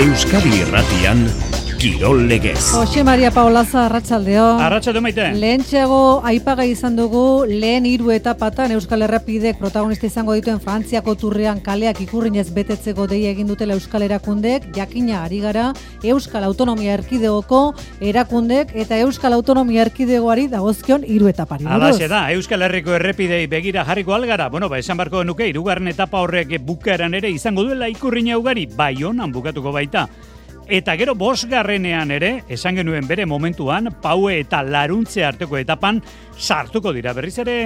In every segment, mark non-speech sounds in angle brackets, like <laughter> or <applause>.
Euskadi Irratian Kirol Legez. Jose Maria Paolaza Arratsaldeo. Arratsalde maite. Lehentxeago aipaga izan dugu lehen hiru etapatan Euskal Errepidek protagonista izango dituen Frantziako turrean kaleak ikurrinez betetzeko dei egin dutela Euskal Erakundek, jakina ari gara Euskal Autonomia Erkidegoko erakundek eta Euskal Autonomia Erkidegoari dagozkion hiru etapari. Alaxe da, Euskal Herriko errepidei begira jarriko algara. Bueno, ba, esan barko nuke, irugarren etapa horrek bukaeran ere izango duela ikurrina ugari, bai honan bukatuko baita. Eta gero bosgarrenean ere, esan genuen bere momentuan, paue eta laruntze arteko etapan sartuko dira. Berriz ere,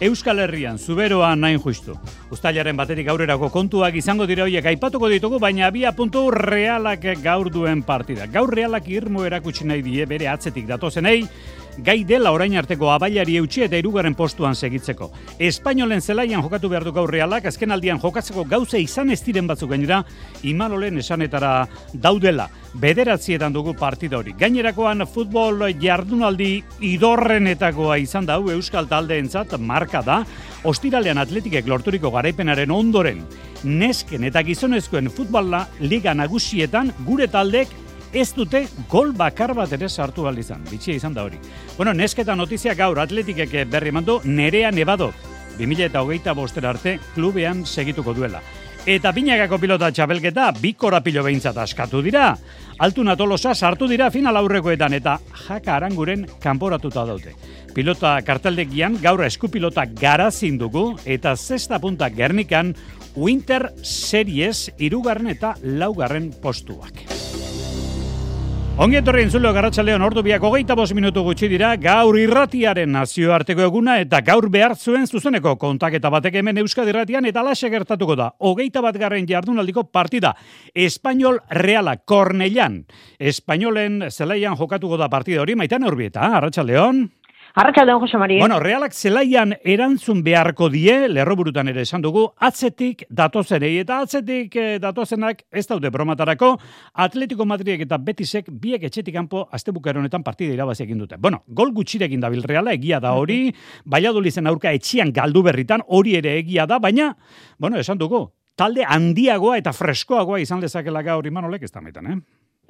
Euskal Herrian, zuberoa nain justu. Uztailaren baterik aurrerako kontuak izango dira horiek aipatuko ditugu, baina abia puntu realak gaur duen partida. Gaur realak irmo erakutsi nahi die bere atzetik datozenei, gai dela orain arteko abailari eutxi eta irugarren postuan segitzeko. Espainolen zelaian jokatu behar du gaur realak, azken aldian jokatzeko gauze izan ez diren batzuk gainera, imalolen esanetara daudela. Bederatzietan dugu partida hori. Gainerakoan futbol jardunaldi idorrenetakoa izan da, Euskal taldeentzat marka da, ostiralean atletikek lorturiko garaipenaren ondoren, nesken eta gizonezkoen futbola liga nagusietan gure taldek ez dute gol bakar bat ere sartu ahal izan. Bitxia izan da hori. Bueno, nesketa notizia gaur atletikek berri mandu nerea nebado. 2000 eta hogeita bostera arte klubean segituko duela. Eta binagako pilota txapelketa bi korapilo behintzat askatu dira. Altuna tolosa sartu dira final aurrekoetan eta jaka aranguren kanporatuta daute. Pilota karteldegian gaur eskupilota garazin dugu eta zesta punta gernikan Winter Series irugarren eta laugarren postuak. Ongi etorri entzulo garratxaleon ordu biak hogeita bos minutu gutxi dira gaur irratiaren nazioarteko eguna eta gaur behar zuen zuzeneko kontaketa batek hemen Euskadi irratian eta lase gertatuko da. Hogeita bat garren jardunaldiko partida. Espainol Reala, Kornellan. Espainolen zelaian jokatuko da partida hori, maitan urbieta, arratxaleon. Arratxaldeon, Jose Mari. Bueno, realak zelaian erantzun beharko die, lerroburutan ere esan dugu, atzetik datozenei, eta atzetik eh, datozenak ez daude bromatarako, Atletico Madridek eta Betisek biek etxetik kanpo astebukero honetan partida irabazi egin dute. Bueno, gol gutxirekin dabil reala, egia da hori, zen aurka etxian galdu berritan, hori ere egia da, baina, bueno, esan dugu, talde handiagoa eta freskoagoa izan lezakela gaur imanolek ez da eh?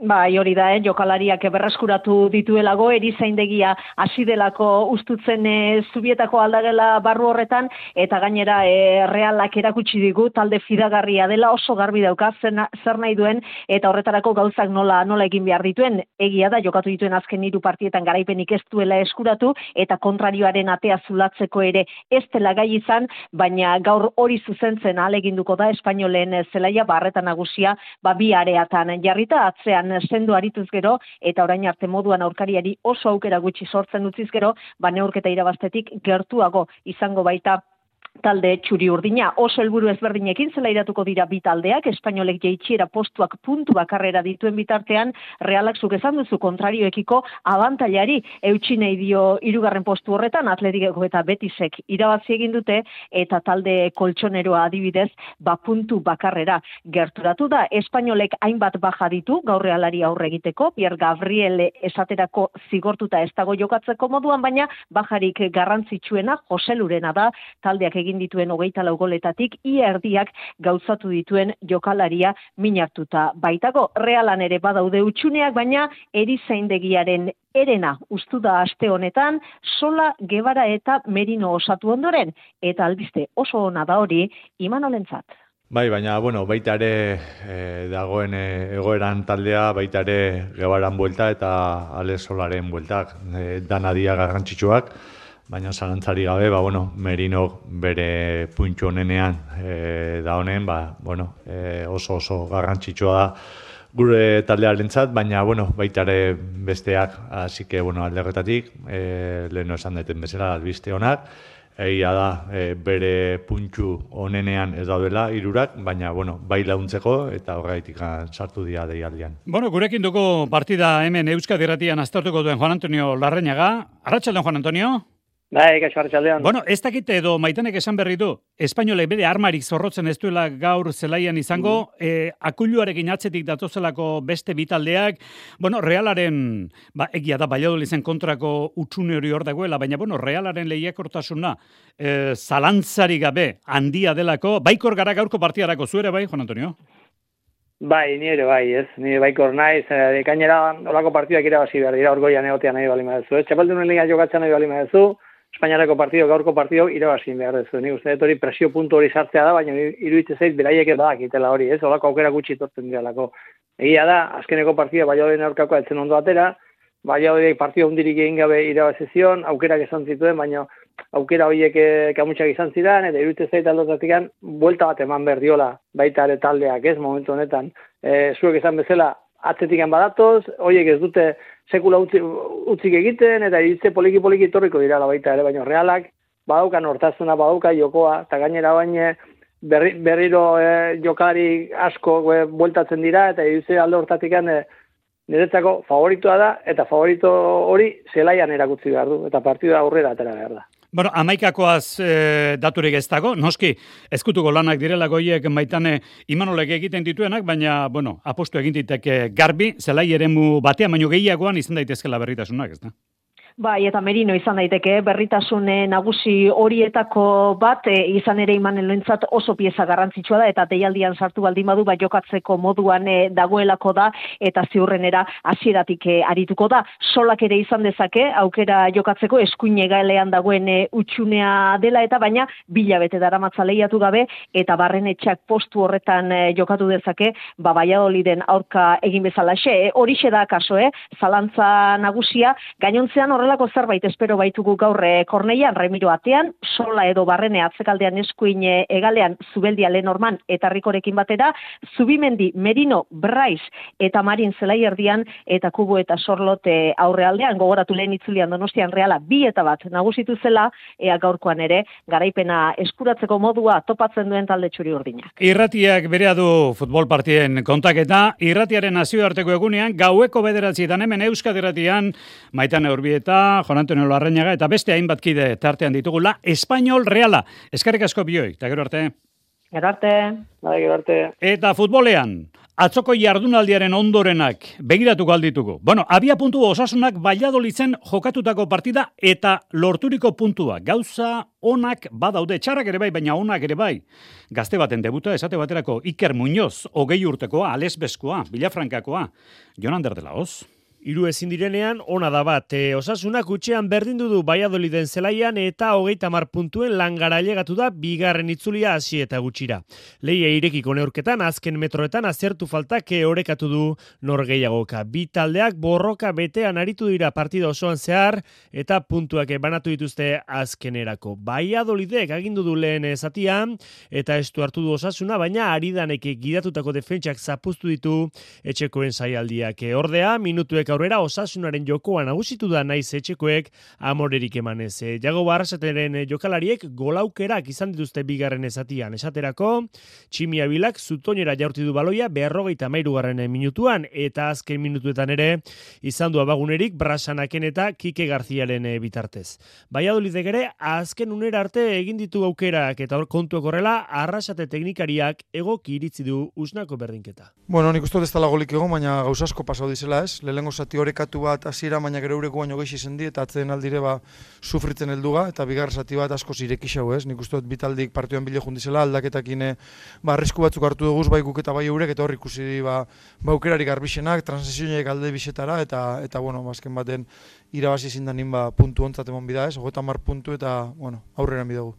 Bai, hori da, eh? jokalariak berreskuratu dituelago, erizaindegia hasi delako ustutzen e, zubietako aldagela barru horretan, eta gainera e, realak erakutsi digu, talde fidagarria dela oso garbi dauka, zer nahi duen, eta horretarako gauzak nola nola egin behar dituen, egia da, jokatu dituen azken hiru partietan garaipenik ez duela eskuratu, eta kontrarioaren atea zulatzeko ere ez dela gai izan, baina gaur hori zuzentzen aleginduko da, espainolen zelaia, barretan nagusia, ba, bi areatan jarrita, atzean sendo arituz gero eta orain arte moduan aurkariari oso aukera gutxi sortzen utziz gero, ba neurketa irabaztetik gertuago izango baita talde txuri urdina. Oso helburu ezberdinekin zela iratuko dira bi taldeak, espainolek jeitxiera postuak puntu bakarrera dituen bitartean, realak zuk esan duzu kontrarioekiko abantailari eutxinei dio irugarren postu horretan, atletikeko eta betisek irabazi egin dute, eta talde koltsoneroa adibidez, ba puntu bakarrera gerturatu da. Espainolek hainbat baja ditu, gaur realari aurre egiteko, Pierre Gabriel esaterako zigortuta ez dago jokatzeko moduan, baina bajarik garrantzitsuena, Jose Lurena da, taldeak egin dituen hogeita laugoletatik, ia erdiak gauzatu dituen jokalaria minartuta baitago. Realan ere badaude utxuneak, baina erizaindegiaren erena ustu da aste honetan, sola, gebara eta merino osatu ondoren, eta albiste oso ona da hori, iman olentzat. Bai, baina, bueno, baita ere e, dagoen e, egoeran taldea, baita ere gebaran buelta eta ale solaren bueltak, e, danadia garrantzitsuak baina zalantzari gabe, ba, bueno, Merino bere puntxo honenean e, da honen, ba, bueno, e, oso oso garrantzitsua da gure taldearentzat, baina bueno, baita ere besteak, así que bueno, alderretatik, eh leno esan deten bezala albiste honak, egia da e, bere puntxu honenean ez daudela hirurak, baina bueno, bai launtzeko eta horreitik sartu dira deialdian. Bueno, gurekin dugu partida hemen Euskadi Erratian aztertuko duen Juan Antonio Larreñaga. Arratsaldean Juan Antonio. Bai, gaixo hartzaldean. Bueno, ez dakite edo maitanek esan berri du, espainolek bere armarik zorrotzen ez duela gaur zelaian izango, mm. e, akuluarekin atzetik datozelako beste bitaldeak, bueno, realaren, ba, egia da, baiadol zen kontrako utxune hori hor dagoela, baina, bueno, realaren lehiakortasuna, e, zalantzari gabe, handia delako, baikor gara gaurko partiarako zuere, bai, Juan Antonio? Bai, ni ere bai, ez. Ni bai kor naiz, eh, gainera olako partidak irabazi behar dira orgoian egotea nahi bali madezu. Ez txapeldunen liga jokatzen nahi bali madezu, Espainiareko partido, gaurko partido irabazi behar dezu. Ni uste hori presio puntu hori sartzea da, baina iruditzen zait beraiek da akitela hori, ez? Olako aukera gutxi tortzen diralako. Egia da, azkeneko partida bai hori aurkakoa etzen ondo atera, bai hori partio hundirik egin gabe irabazi zion, aukerak esan zituen, baina aukera horiek eh, kamutxak izan zidan, eta iruditzen zait aldotatik buelta bat eman behar diola baita ere taldeak, ez, momentu honetan. E, zuek esan bezala, atzetik badatoz, horiek ez dute sekula utzi, utzik egiten, eta iritze poliki-poliki torriko dira baita ere, baina realak, badauka nortazuna, badauka jokoa, eta gainera baina berri, berriro e, jokari asko e, bueltatzen dira, eta iritze alde hortatik e, niretzako favoritoa da, eta favorito hori zelaian erakutzi behar du, eta partida aurrera atera behar da. Bueno, amaikakoaz e, daturik ez dago, noski, ezkutuko lanak direla goiek maitane imanolek egiten dituenak, baina, bueno, apostu egin diteke garbi, zelai eremu batean, baino gehiagoan izan daitezkela berritasunak, ez da? Bai, eta merino izan daiteke, berritasun nagusi horietako bat, e, izan ere imanen loentzat oso pieza garrantzitsua da, eta deialdian sartu baldin badu, bai jokatzeko moduan e, dagoelako da, eta ziurrenera hasieratik e, arituko da. Solak ere izan dezake, aukera jokatzeko eskuine gailean dagoen e, utxunea dela, eta baina bilabete dara lehiatu gabe, eta barren etxak postu horretan e, jokatu dezake, ba, baiadoliden aurka egin bezalaxe, e, horixe da kaso, eh? zalantza nagusia, gainontzean horre horrelako zerbait espero baitugu gaur e, Korneian Remiro atean, sola edo barrene atzekaldean eskuin egalean zubeldia lenorman eta rikorekin batera, zubimendi Merino Brais eta Marin Zelai erdian eta kubo eta sorlote aurrealdean gogoratu lehen itzulian donostian reala bi eta bat nagusitu zela ea gaurkoan ere garaipena eskuratzeko modua topatzen duen talde txuri urdinak. Irratiak berea du futbol partien kontaketa, irratiaren nazioarteko egunean gaueko bederatzi hemen Euskadiratian maitan eurbieta eta Jon Antonio Larrañaga eta beste hainbat kide tartean ditugula Espainol Reala. Eskerrik asko bioi, eta gero arte. Gero arte. Bai, gero arte. Eta futbolean, atzoko jardunaldiaren ondorenak begiratu galdituko. Bueno, abia puntu osasunak baiadolitzen jokatutako partida eta lorturiko puntua. Gauza onak badaude, txarrak ere bai, baina onak ere bai. Gazte baten debuta esate baterako Iker Muñoz, hogei urtekoa, Alesbeskoa, Bilafrankakoa, Jonander de la Hoz. Iru ezin direnean, ona da bat, e, osasunak utxean berdin du Baiadoliden zelaian eta hogeita mar puntuen langara alegatu da bigarren itzulia hasi eta gutxira. Leia irekiko neurketan, azken metroetan azertu faltak orekatu du norgeiagoka. Bi taldeak borroka betean aritu dira partida osoan zehar eta puntuak banatu dituzte azkenerako. Baiadolidek agindu du lehen zatian eta estu hartu du osasuna, baina aridanek gidatutako defentsak zapuztu ditu etxekoen zaialdiak. Ordea, minutuek aurrera osasunaren jokoa nagusitu da naiz etxekoek amorerik emanez. E, Jago barrasateren eh, jokalariek golaukerak izan dituzte bigarren ezatian. Esaterako, tximia bilak zutonera jaurti du baloia berrogeita mairu garren eh, minutuan eta azken minutuetan ere izan du abagunerik brasanaken eta kike garziaren bitartez. Baiadolidek ere, azken unera arte egin ditu aukerak eta kontuak horrela arrasate teknikariak egoki iritzi du usnako berdinketa. Bueno, nik uste ez dela golik egon, baina gauzasko pasau dizela ez. Lehengo zati horekatu bat hasiera baina gero ureko baino gehi izen di, eta atzen aldire ba, sufritzen helduga eta bigar zati bat asko zirek isau ez. Nik uste bitaldik partioan bile jundizela aldaketakine ba, arrisku batzuk hartu dugu bai guk eta bai eurek eta hor ikusi ba, ba aukerari garbixenak, transizioiek alde bisetara eta, eta bueno, bazken ba, baten irabazi zindan ba, puntu ontzat emon bida ez, mar puntu eta bueno, aurrera bidagu.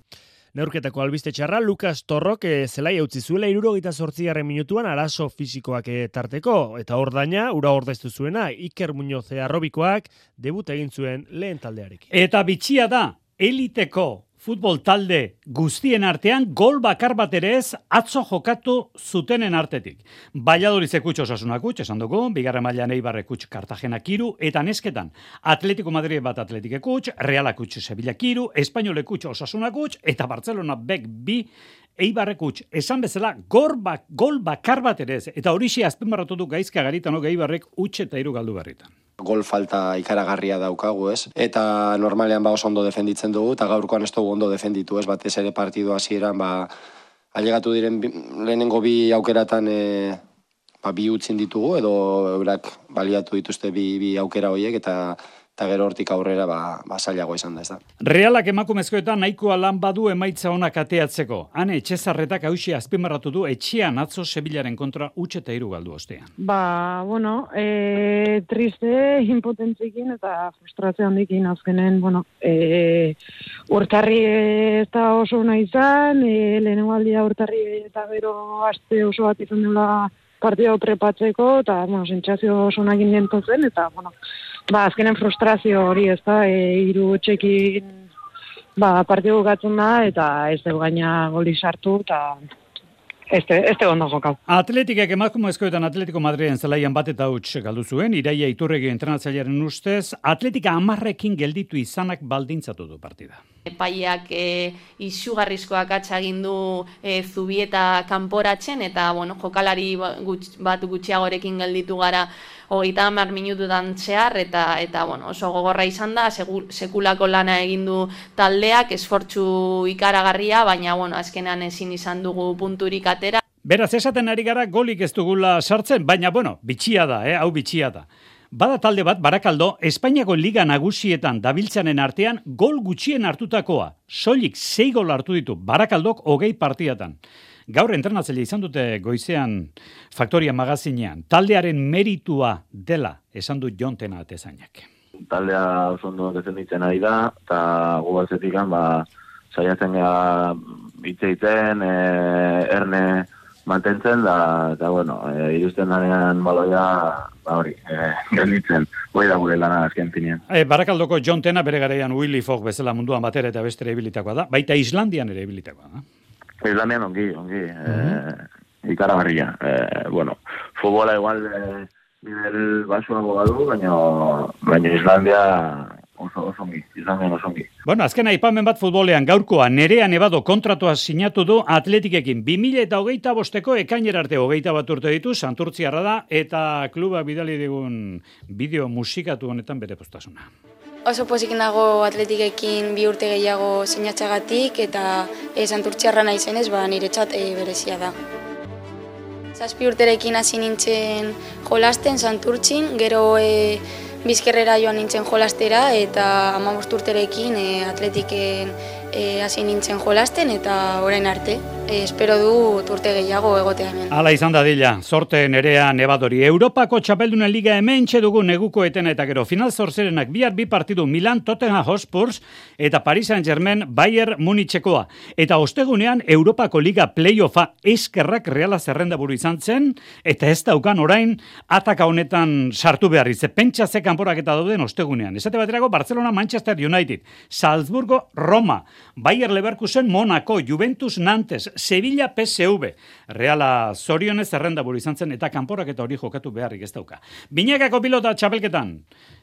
Neurketako albiste txarra, Lukas Torrok e, zelai utzi zuela irurogeita sortzigarren minutuan arazo fizikoak e, tarteko. Eta hor daina, ura ordeztu zuena, Iker Muñoz arrobikoak debut egin zuen lehen taldearekin. Eta bitxia da, eliteko futbol talde guztien artean gol bakar bat ere ez atzo jokatu zutenen artetik. Baiadori zekutxo osasunak utx, esan dugu, bigarre mailan eibarre kutx Kartagena kiru, eta nesketan Atletico Madrid bat Atletike kutx, Reala kutx Sevilla kiru, Espainole kutx osasunak utx, eta Barcelona bek bi Eibarre kutx, esan bezala, gol, bak, gol bakar bat ere ez, eta hori xe azpen barratu du gaizka garitan, Eibarrek utx eta iru galdu berritan gol falta ikaragarria daukagu, ez? Eta normalean ba oso ondo defenditzen dugu eta gaurkoan ez dugu ondo defenditu, ez? Batez ere partidu hasieran ba ailegatu diren lehenengo bi aukeratan e, ba, bi utzin ditugu edo eurak baliatu dituzte bi, bi aukera horiek eta eta gero hortik aurrera ba, ba zailago izan da, ez da. Realak emakumezkoetan nahikoa lan badu emaitza onak ateatzeko. Hane, etxezarretak hausi azpimarratu du etxean atzo Sevillaren kontra utxe eta iru galdu ostean. Ba, bueno, e, triste, <laughs> impotentzikin eta frustrazio handikin azkenen, bueno, e, urtarri eta oso nahi izan, e, lehenengo aldia urtarri eta gero aste oso bat izan dela partida prepatzeko, eta, bueno, sentsazio oso nahin zen, eta, bueno, ba, azkenen frustrazio hori ez da, e, iru txekin ba, partidu gatzen da, eta ez dugu gaina goli sartu, eta Este, este ondo jokau. Atletikek emakumezkoetan Atletico Madriden zelaian bat eta huts galdu zuen, iraia iturregi entrenatzailearen ustez, Atletika amarrekin gelditu izanak baldintzatu du partida. Epaiak e, izugarrizkoak atxagin du e, zubieta kanporatzen, eta bueno, jokalari ba, bat gutxiagorekin gelditu gara hogeita hamar minututan zehar, eta, eta bueno, oso gogorra izan da, sekulako lana egin du taldeak, esfortzu ikaragarria, baina bueno, azkenean ezin izan dugu punturik atera. Beraz, esaten ari gara golik ez dugula sartzen, baina bueno, bitxia da, eh? hau bitxia da. Bada talde bat, Barakaldo, Espainiako Liga nagusietan dabiltzanen artean gol gutxien hartutakoa. Soilik sei gol hartu ditu Barakaldok hogei partidatan. Gaur entrenatzaile izan dute goizean Faktoria magazinean. Taldearen meritua dela esan du jontena atezainak. Taldea oso ondo defenditzen ari da, eta gu ba, saiatzen gara bitzeiten, e, erne mantentzen, da, eta bueno, e, iruzten danean baloia, ba hori, e, gelditzen, hori da gure lana azken finean. E, Barakaldoko jontena bere gareian Willy Fogg bezala munduan batera eta bestere ebilitakoa da, baita Islandian ere ebilitakoa da. Islamian ongi, ongi. Mm -hmm. e, ikaragarria. E, bueno, futbola igual e, nivel basuago badu, baina, baina Islandia oso, oso ongi. Islandia oso ongi. Bueno, azken aipamen bat futbolean gaurkoa nerea nebado kontratua sinatu du atletikekin. 2000 eta hogeita bosteko ekainer arte hogeita bat urte ditu, santurtziarra da, eta kluba bidali digun bideo musikatu honetan bere postasuna. Oso pozik nago atletikekin bi urte gehiago sinatxagatik eta e, santurtziarra nahi zenez, ba, nire txat e, berezia da. Zazpi urterekin hasi nintzen jolasten santurtzin, gero e, bizkerrera joan nintzen jolastera eta amabost urterekin e, atletiken hasi nintzen jolasten eta orain arte e, espero du turte gehiago egotea hemen. Hala izan da dila, sorte nerea nebadori. Europako txapeldunen liga hemen dugu neguko etena eta gero final zorzerenak bihar bi partidu Milan, Tottenham Hotspurs eta Paris Saint-Germain Bayern Munichekoa. Eta ostegunean Europako liga playoffa eskerrak reala zerrenda buru izan zen eta ez daukan orain ataka honetan sartu behar ize. Pentsa ze kanporak eta dauden ostegunean. Esate baterako Barcelona, Manchester United, Salzburgo, Roma, Bayer Leverkusen, Monaco, Juventus, Nantes, Sevilla PSV. Reala zorionez zerrenda buru izan zen eta kanporak eta hori jokatu beharrik ez dauka. Binekako pilota txapelketan.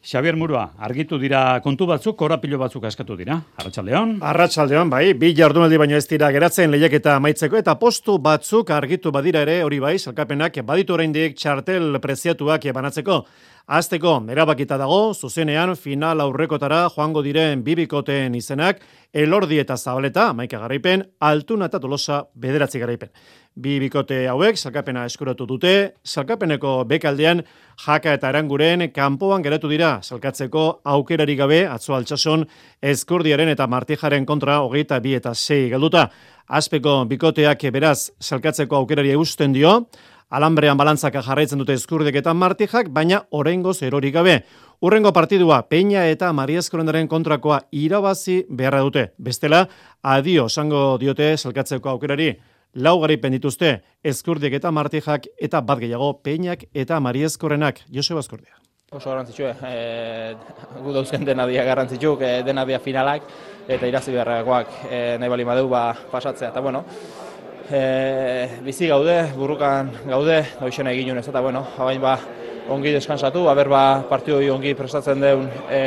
Xavier Murua, argitu dira kontu batzuk, korapilo batzuk askatu dira. Arratxaldeon? Arratxaldeon, bai. Bi jardunaldi baino ez dira geratzen lehiaketa amaitzeko eta postu batzuk argitu badira ere hori bai, salkapenak baditu oraindik txartel preziatuak banatzeko. Azteko, erabakita dago, zuzenean final aurrekotara joango diren bibikoteen izenak, elordi eta zabaleta, maika garaipen, altuna eta tolosa bederatzi garaipen. Bi bikote hauek, salkapena eskuratu dute, salkapeneko bekaldean jaka eta eranguren kanpoan geratu dira, salkatzeko aukerari gabe, atzo altsason, eskurdiaren eta martijaren kontra hogeita bi eta sei galduta. Azpeko bikoteak beraz salkatzeko aukerari eusten dio, Alambrean balantzaka jarraitzen dute eskurdek eta martijak, baina orengo zerorik gabe. Urrengo partidua, Peña eta Maria Eskorendaren kontrakoa irabazi beharra dute. Bestela, adio sango diote salkatzeko aukerari. Lau garipen dituzte, eskurdiek eta martijak eta bat gehiago Peñak eta Maria Eskorenak. Joseba Eskurdia. Oso garrantzitsu, eh, gu dauzken dena dia garrantzitsu, eh, dena dia finalak, eta irazi beharrakoak eh, nahi bali madeu ba, pasatzea. Eta bueno, e, bizi gaude, burrukan gaude, doixena egin unez, eta bueno, habain ba, ongi deskansatu, haber ba, partidu ongi prestatzen deun e,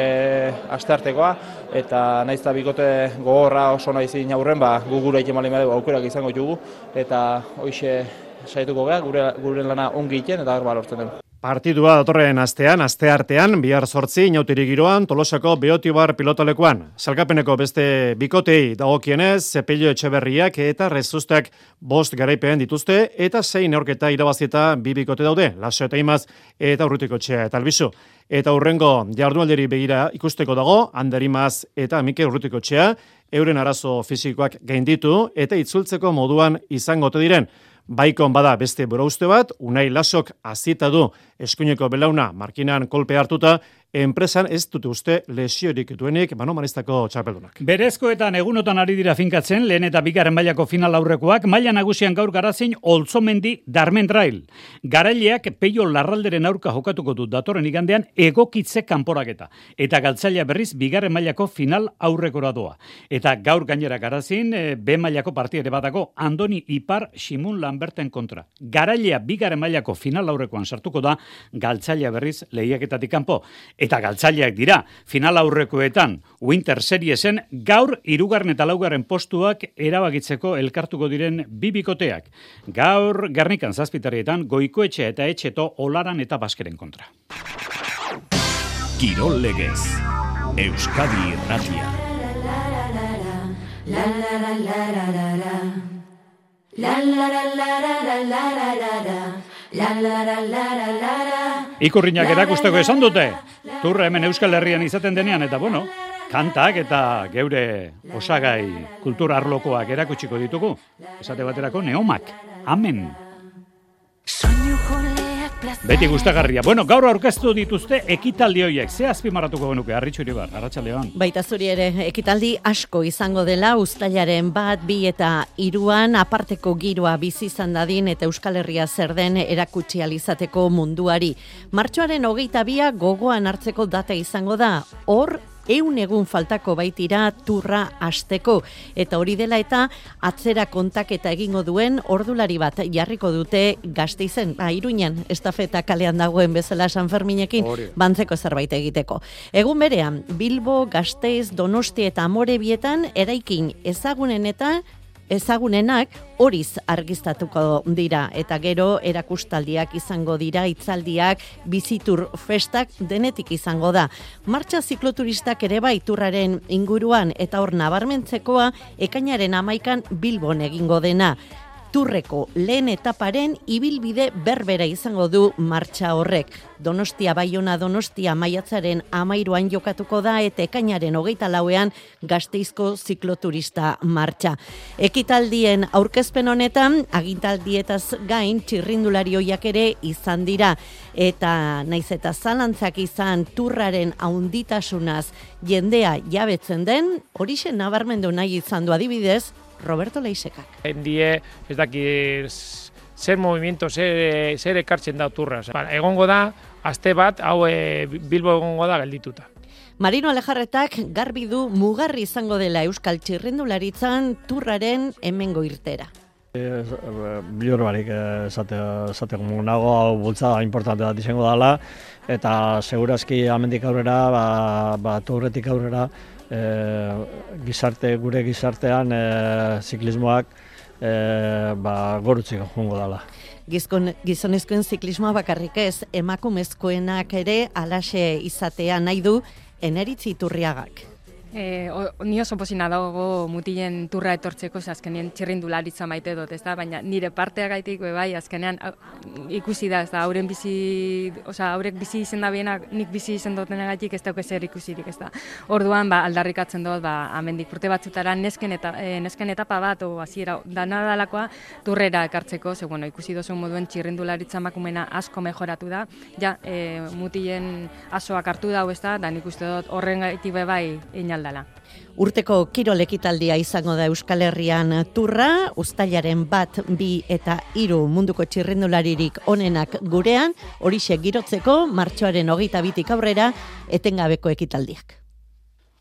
asteartekoa, eta naiz eta bikote gogorra oso nahi zin aurren, ba, gu gure egin mali aukerak izango jugu, eta hoxe saietuko gara, gure, gure lana ongi iten, eta garba lortzen dugu. Partidua datorren astean, aste artean, bihar sortzi, inautiri giroan, tolosako beotibar pilotolekuan. Salkapeneko beste bikotei dagokienez, Zepillo Etxeberriak eta Rezustak bost garaipean dituzte, eta zein neorketa irabazieta bi bikote daude, laso eta imaz, eta urrutiko txea eta albizu. Eta hurrengo jardunalderi begira ikusteko dago, Anderimaz eta Mike urrutiko txea, euren arazo fizikoak gainditu eta itzultzeko moduan izango te diren. Baikon bada beste borauste bat, unai lasok azita du eskuineko belauna markinan kolpe hartuta, enpresan ez dute uste lesiorik duenik manomanistako txapeldunak. Berezkoetan egunotan ari dira finkatzen, lehen eta bigarren mailako final aurrekoak, maila nagusian gaur garazin olzomendi darmen trail. Garaileak peio larralderen aurka jokatuko du datoren igandean egokitze kanporaketa. Eta galtzaila berriz bigarren mailako final aurrekora doa. Eta gaur gainera garazin, e, B mailako partiere batako Andoni Ipar Simun Lamberten kontra. Garailea bigarren mailako final aurrekoan sartuko da galtzaila berriz lehiaketatik kanpo eta galtzaileak dira. Final aurrekoetan Winter Seriesen gaur irugarren eta laugarren postuak erabakitzeko elkartuko diren bibikoteak. Gaur garnikan zazpitarietan goikoetxe eta etxeto olaran eta baskeren kontra. Kirol legez. Euskadi Irratia. La la la la la la la. La la la la la la la la la la. La la la la la la la. Ikurriñak erakusteko esan dute. Turra hemen Euskal Herrian izaten denean eta bueno, kantak eta geure osagai kultura arlokoak erakutsiko ditugu. Esate baterako neomak. Amen. Beti gustagarria. Bueno, gaur aurkeztu dituzte ekitaldi horiek. Ze azpimarratuko genuke, Arritxu Iribar, Arratxaldeon. Baita zuri ere, ekitaldi asko izango dela, ustailaren bat, bi eta iruan, aparteko giroa bizi izan dadin eta Euskal Herria zer den erakutsi alizateko munduari. Martxoaren hogeita bia gogoan hartzeko data izango da, hor eun egun faltako baitira turra asteko. Eta hori dela eta atzera kontaketa egingo duen ordulari bat jarriko dute gazteizen, ba, iruñan, estafeta kalean dagoen bezala San Ferminekin, bantzeko zerbait egiteko. Egun berean, Bilbo, Gasteiz, Donosti eta Amore bietan, eraikin ezagunen eta ezagunenak horiz argiztatuko dira eta gero erakustaldiak izango dira hitzaldiak bizitur festak denetik izango da. Martxa zikloturistak ere baiturraren inguruan eta hor nabarmentzekoa ekainaren amaikan Bilbon egingo dena turreko lehen etaparen ibilbide berbera izango du martxa horrek. Donostia Baiona Donostia maiatzaren amairuan jokatuko da eta ekainaren hogeita lauean gazteizko zikloturista martxa. Ekitaldien aurkezpen honetan, agintaldietaz gain txirrindulari hoiak ere izan dira. Eta naiz eta zalantzak izan turraren haunditasunaz jendea jabetzen den, horixe nabarmendu nahi izan du adibidez, Roberto Leisekak. Endie, ez daki zer movimiento, zer, zer ekartzen da turra. Ba, egongo da, aste bat, hau e, Bilbo egongo da geldituta. Marino Alejarretak garbi du mugarri izango dela Euskal Txirrindularitzan turraren hemengo irtera. Bilor barik esate, nago hau bultza importante bat izango dela eta segurazki amendik aurrera, ba, ba turretik aurrera, e, gizarte gure gizartean e, ziklismoak e, ba, gorutziko jungo dela. Gizkon, gizonezkoen ziklismoa bakarrik ez, emakumezkoenak ere alaxe izatea nahi du eneritzi turriagak. E, o, ni oso pozina dago mutilen turra etortzeko, ze azkenean txirrindularitza maite dut, ez da? Baina nire partea gaitik, bai, azkenean ikusi da, ez da, hauren bizi, oza, haurek bizi izen da bienak, nik bizi izen duten gaitik ez dauk ezer ikusirik, ez da? Orduan, ba, aldarrikatzen dut, ba, amendik urte batzutara nesken, eta, e, nesken etapa bat, o, hasiera dana dalakoa, turrera ekartzeko, ze, bueno, ikusi dozu moduen txirrindularitza makumena asko mejoratu da, ja, e, mutilen asoak hartu dau, ez da, da nik uste dut horren gaitik bai, inalda dela. Urteko kirol ekitaldia izango da Euskal Herrian turra, ustailaren bat, bi eta hiru munduko txirrendularirik onenak gurean, horixe girotzeko martxoaren hogeita bitik aurrera, etengabeko ekitaldiak.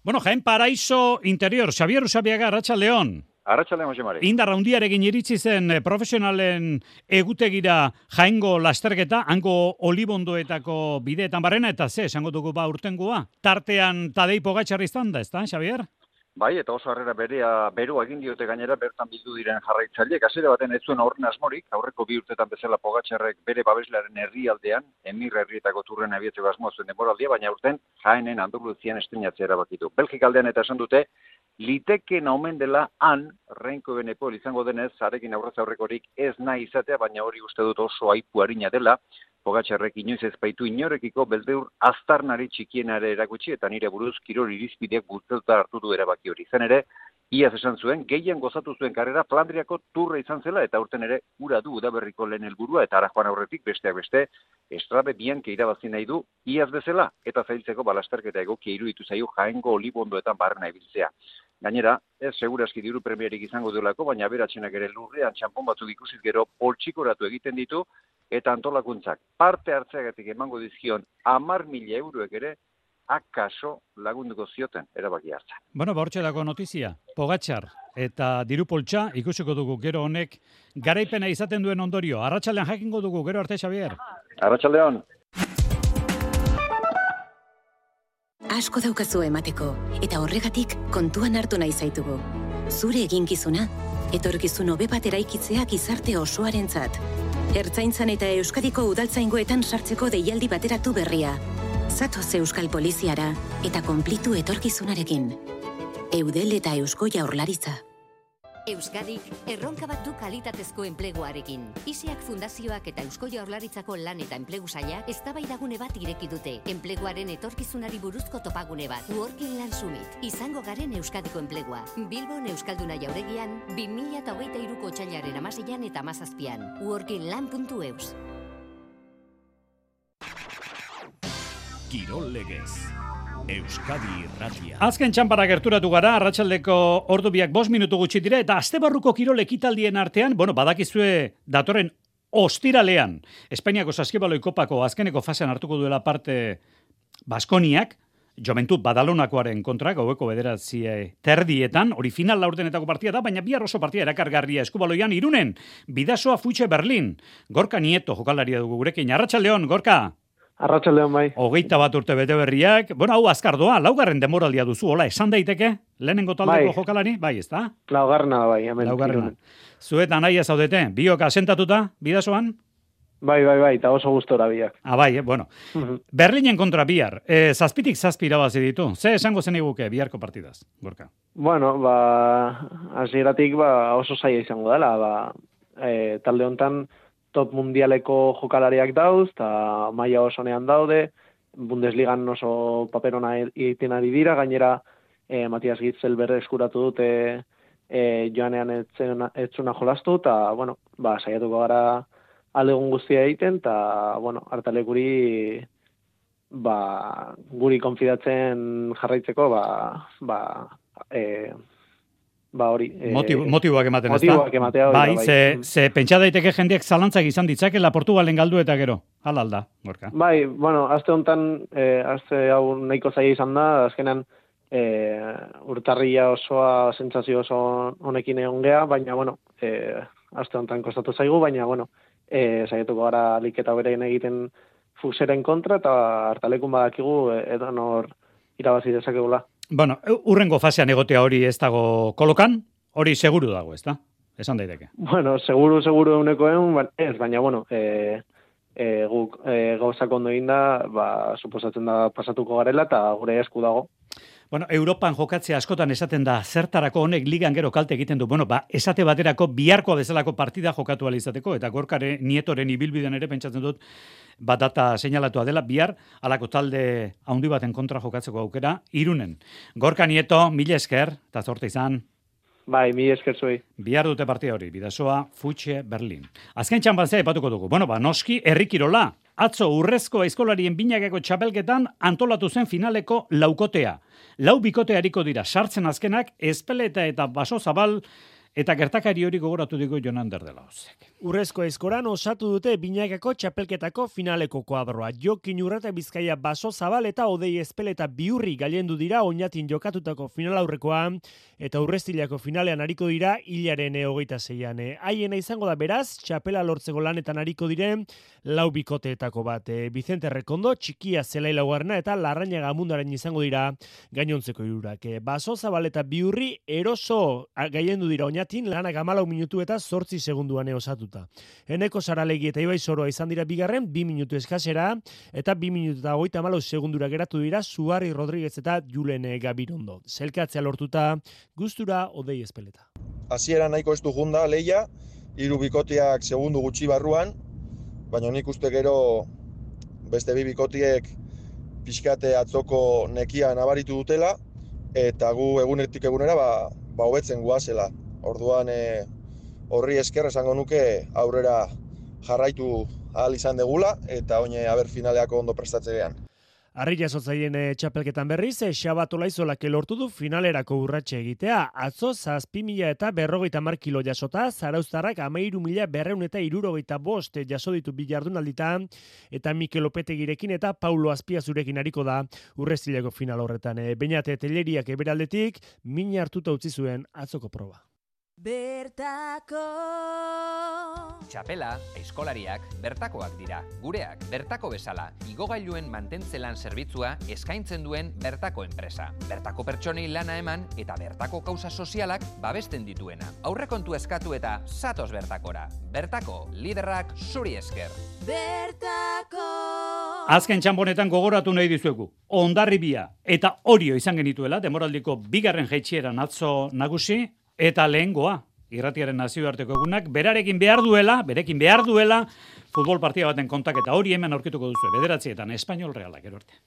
Bueno, Jaén Paraíso Interior, Xavier Usabiaga, Racha León. Arratxaldean, Jose Mari. Indar handiarekin iritsi zen eh, profesionalen egutegira jaingo lasterketa, hango olibondoetako bideetan barrena, eta ze, esango dugu ba urtengoa. Tartean Tadei Pogatxarri izan da, ez da, Xavier? Bai, eta oso harrera berea beru egin diote gainera bertan bildu diren jarraitzaileek hasiera baten ez zuen aurren asmorik, aurreko bi urtetan bezala Pogačarrek bere babeslearen herrialdean, Emir herrietako turren abiatzeko asmoa zuen denboraldia, baina urten jaenen Andaluzian estreinatzea erabakitu. Belgik aldean eta esan dute liteken omen dela han Renko Benepol izango denez, zarekin aurrez aurrekorik ez nahi izatea, baina hori uste dut oso aipu harina dela, Pogatxarrek inoiz ez baitu inorekiko beldeur aztarnari txikienare erakutsi eta nire buruz kirol irizpideak bultzeuta hartu du erabaki hori. Izan ere, iaz esan zuen, gehien gozatu zuen karrera Flandriako turra izan zela eta urten ere ura du udaberriko lehen helburua eta ara joan aurretik besteak beste estrabe bian irabazi nahi du iaz bezala eta zailtzeko balasterketa egokia iruditu zaio jaengo olibondoetan barrena ibiltzea. Gainera, ez seguraski diru premierik izango duelako, baina beratxenak ere lurrean txampon batzuk ikusiz gero poltsikoratu egiten ditu, eta antolakuntzak parte hartzeagatik emango dizkion amar mila euroek ere, akaso lagunduko zioten erabaki hartzen. Bueno, bortxe dago notizia, Pogatxar eta diru poltsa ikusiko dugu gero honek garaipena izaten duen ondorio. Arratxaldean jakingo dugu gero arte Xavier. Arratxaldean. Asko daukazu emateko, eta horregatik kontuan hartu nahi zaitugu. Zure eginkizuna, etorkizun hobe bat eraikitzea gizarte osoarentzat. Ertzaintzan eta Euskadiko udaltzaingoetan sartzeko deialdi bateratu berria. Zatoz Euskal Poliziara eta konplitu etorkizunarekin. Eudel eta Eusko Jaurlaritza. Euskadik erronka bat du kalitatezko enpleguarekin. Isiak Fundazioak eta Eusko Jaurlaritzako lan eta enplegu saia eztabaidagune bat ireki dute. Enpleguaren etorkizunari buruzko topagune bat. Working Land Summit. Izango garen Euskadiko enplegua. Bilbon Euskalduna jauregian 2023ko otsailaren 16an eta 17an. workingland.eus. Kirol legez. Euskadi Irratia. Azken txampara gerturatu gara, arratsaldeko ordu biak bost minutu gutxi dire, eta azte barruko kirol ekitaldien artean, bueno, badakizue datoren ostiralean, Espainiako saskibaloi kopako azkeneko fasean hartuko duela parte Baskoniak, Joventud Badalonakoaren kontra, gaueko bederatzie terdietan, hori final laurdenetako partia da, baina bihar oso partia erakargarria eskubaloian irunen, bidasoa futxe Berlin, Gorka Nieto jokalaria dugu gurekin, arratsaldeon Gorka! Arratxaldeon bai. Hogeita bat urte bete berriak, bueno, hau azkar doa, laugarren demoraldia duzu, hola, esan daiteke, lehenengo taldeko Bai. jokalari, bai, ez da? Laugarrena bai, hemen. Laugarrena. Irunen. Zuet anaia zaudete, biok asentatuta, bidasoan? Bai, bai, bai, eta oso gustora biak. Ah, bai, eh, bueno. Berlinen kontra bihar, e, zazpitik zazpi irabazi ditu. Ze esango zen iguke biharko partidaz, gorka? Bueno, ba, hasieratik ba, oso zaila izango dela, ba, e, talde hontan top mundialeko jokalariak dauz, eta maila oso nean daude, Bundesligan oso paperona egiten ari dira, gainera e, Matias Gitzel berre eskuratu dute e, joanean etzena, etzuna jolastu, eta, bueno, ba, saiatuko gara aldegun guztia egiten, eta, bueno, hartalekuri ba, guri konfidatzen jarraitzeko, ba, ba, e, ba hori. E, Motibo, motiboak ematen, motiboak ematea, hori da, Bai, ze, ze pentsa daiteke jendeak zalantzak izan ditzakela Portugalen galdu eta gero. Hala alda, gorka. Bai, bueno, aste honetan, e, aste hau nahiko zaila izan da, azkenan e, urtarria osoa, sentsazio oso honekin egon gea, baina, bueno, e, aste honetan kostatu zaigu, baina, bueno, e, saiatuko gara liketa berein egiten fuseren kontra, eta hartalekun badakigu e, edo nor irabazi dezakegula. Bueno, urrengo fasean egotea hori ez dago kolokan, hori seguru dago, ez da? Esan daiteke. Bueno, seguru, seguru euneko egun, ba, ez, baina, bueno, e, e, guk e, gauzak ondo da, ba, suposatzen da pasatuko garela, eta gure esku dago. Bueno, Europan jokatzea askotan esaten da zertarako honek ligan gero kalte egiten du. Bueno, ba, esate baterako biharko bezalako partida jokatu izateko eta gorkare nietoren ibilbidean ere pentsatzen dut bat data seinalatua dela bihar alako talde handi baten kontra jokatzeko aukera irunen. Gorka nieto, mila esker, eta zorte izan. Bai, mi esker zuei. Bihar dute partida hori, bidasoa, Futxe, Berlin. Azken txampantzea ipatuko dugu. Bueno, ba, noski, herrikirola. Atzo urrezko aizkolarien binakeko txapelketan antolatu zen finaleko laukotea. Lau bikote hariko dira sartzen azkenak, espeleta eta baso zabal Eta gertakari hori gogoratu digo Jonan Derdela hozek. Urrezko eskoran osatu dute binakako txapelketako finaleko koadroa. Jokin urrata bizkaia baso zabal eta odei espel eta biurri gailendu dira oinatin jokatutako final aurrekoa eta urreztilako finalean ariko dira hilaren hogeita zeian. Haiena izango da beraz, txapela lortzeko lanetan ariko diren lau bikoteetako bat. E, Vicente Rekondo, txikia zelai laugarna eta larraina gamundaren izango dira gainontzeko irurak. E, baso zabal eta biurri eroso a- gailendu dira oinatin lanak amalau minutu eta zortzi segunduan osatuta. Eneko saralegi eta ibai zoroa izan dira bigarren, bi minutu eskasera, eta bi minutu eta goita amalau segundura geratu dira Suarri Rodríguez eta Julen Gabirondo. Zelkatzea lortuta, gustura odei espeleta. hasiera nahiko ez junda leia, hiru bikotiak segundu gutxi barruan, baina nik uste gero beste bi bikotiek pixkate atzoko nekia nabaritu dutela, eta gu egunetik egunera ba, ba hobetzen guazela. Orduan e, horri esker esango nuke aurrera jarraitu ahal izan degula, eta oine aber finaleako ondo prestatzean. Arri jasotzaien eh, txapelketan berriz, e, Xabat Olaizolak lortu du finalerako urratxe egitea. Atzo, zazpi mila eta berrogeita mar kilo jasota, zarauztarrak amairu mila berreun eta irurogeita bost eh, jaso ditu bilardunalditan, eta Mikel Opetegirekin eta Paulo Azpiazurekin hariko da urreztileko final horretan. E, Beñate teleriak eberaldetik, min hartuta utzi zuen atzoko proba. Bertako Txapela, eskolariak, bertakoak dira. Gureak, bertako bezala, igogailuen mantentze lan zerbitzua eskaintzen duen bertako enpresa. Bertako pertsonei lana eman eta bertako kausa sozialak babesten dituena. Aurrekontu eskatu eta satos bertakora. Bertako, liderrak zuri esker. Bertako Azken txamponetan gogoratu nahi dizuegu. Ondarribia eta orio izan genituela, demoraldiko bigarren jaitsieran atzo nagusi, eta lehengoa, irratiaren nazioarteko egunak, berarekin behar duela, berekin behar duela, futbol partia baten kontak eta hori hemen aurkituko duzu, bederatzietan, Espainol Realak, gero arte.